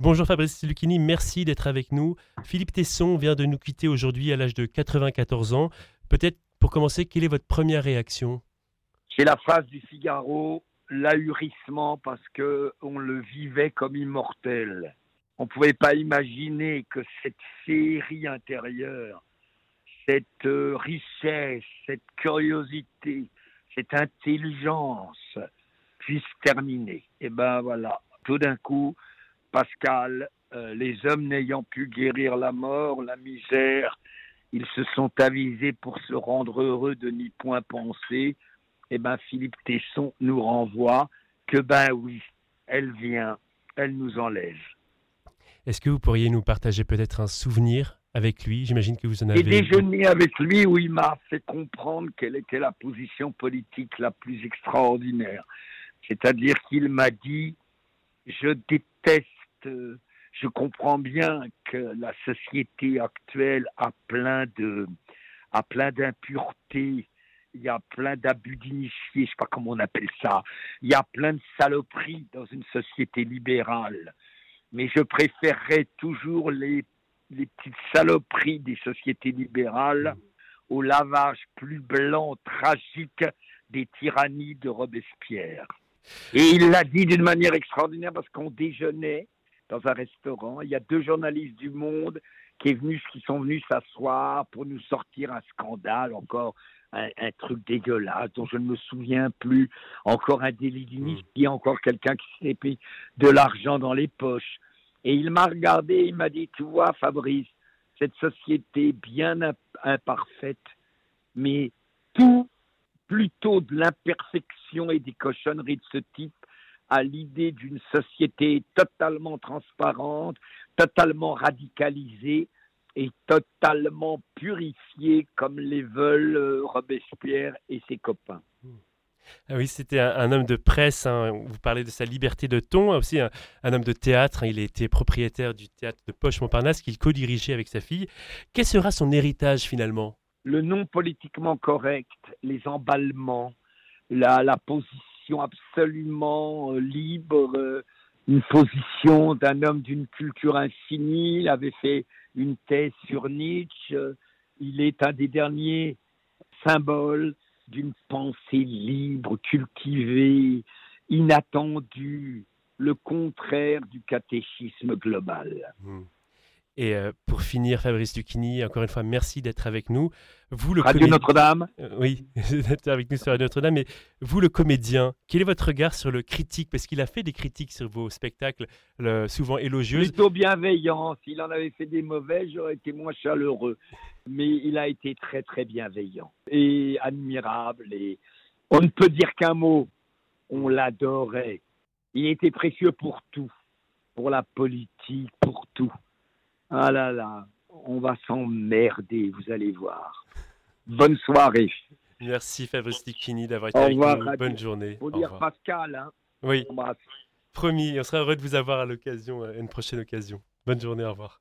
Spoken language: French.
Bonjour Fabrice Lucchini, merci d'être avec nous. Philippe Tesson vient de nous quitter aujourd'hui à l'âge de 94 ans. Peut-être pour commencer, quelle est votre première réaction? C'est la phrase du Figaro, l'ahurissement parce que on le vivait comme immortel. On ne pouvait pas imaginer que cette féerie intérieure, cette euh, richesse, cette curiosité, cette intelligence puisse terminer. Et ben voilà, tout d'un coup, Pascal, euh, les hommes n'ayant pu guérir la mort, la misère, ils se sont avisés pour se rendre heureux de n'y point penser. Et ben Philippe Tesson nous renvoie que ben oui, elle vient, elle nous enlève. Est-ce que vous pourriez nous partager peut-être un souvenir avec lui? J'imagine que vous en avez. Et déjeuner avec lui où il m'a fait comprendre quelle était la position politique la plus extraordinaire. C'est-à-dire qu'il m'a dit Je déteste, je comprends bien que la société actuelle a plein de, a plein d'impuretés, il y a plein d'abus d'initiés, je sais pas comment on appelle ça, il y a plein de saloperies dans une société libérale. Mais je préférerais toujours les, les petites saloperies des sociétés libérales au lavage plus blanc, tragique des tyrannies de Robespierre. Et il l'a dit d'une manière extraordinaire parce qu'on déjeunait dans un restaurant. Il y a deux journalistes du Monde qui, est venu, qui sont venus s'asseoir pour nous sortir un scandale, encore un, truc dégueulasse dont je ne me souviens plus, encore un délit d'initié, mmh. encore quelqu'un qui s'est payé de l'argent dans les poches. Et il m'a regardé, il m'a dit, tu vois Fabrice, cette société bien imparfaite, mais tout plutôt de l'imperfection et des cochonneries de ce type à l'idée d'une société totalement transparente, totalement radicalisée et totalement purifiée comme les veulent euh, Robespierre et ses copains. Ah oui, c'était un, homme de presse. Hein. Vous parlez de sa liberté de ton, aussi un, homme de théâtre. Hein. Il était propriétaire du théâtre de Poche Montparnasse qu'il co-dirigeait avec sa fille. Quel sera son héritage finalement? Le non politiquement correct, les emballements, la, la position absolument euh, libre, euh, une position d'un homme d'une culture infinie. Il avait fait une thèse sur Nietzsche. Il est un des derniers symboles d'une pensée libre, cultivée, inattendue, le contraire du catéchisme global. Mmh. Et euh, pour finir, Fabrice Lucchini, encore une fois, merci d'être avec nous. Vous, le Radio Notre-Dame. Euh, oui, d'être avec nous sur Radio Notre-Dame. Mais vous, le comédien, quel est votre regard sur le critique? Parce qu'il a fait des critiques sur vos spectacles, souvent élogieuses. Plutôt bienveillant. S'il en avait fait des mauvais, j'aurais été moins chaleureux. Mais il a été très, très bienveillant et admirable. Et on ne peut dire qu'un mot. On l'adorait. Il était précieux pour tout. Pour la politique, pour tout. Ah là là, on va s'emmerder, vous allez voir. Bonne soirée. Merci Fabrice Dicchini d'avoir été avec nous. Bonne journée. Faut dire Pascal. Hein. Oui. Promis, on sera heureux de vous avoir à l'occasion, à une prochaine occasion. Bonne journée, au revoir.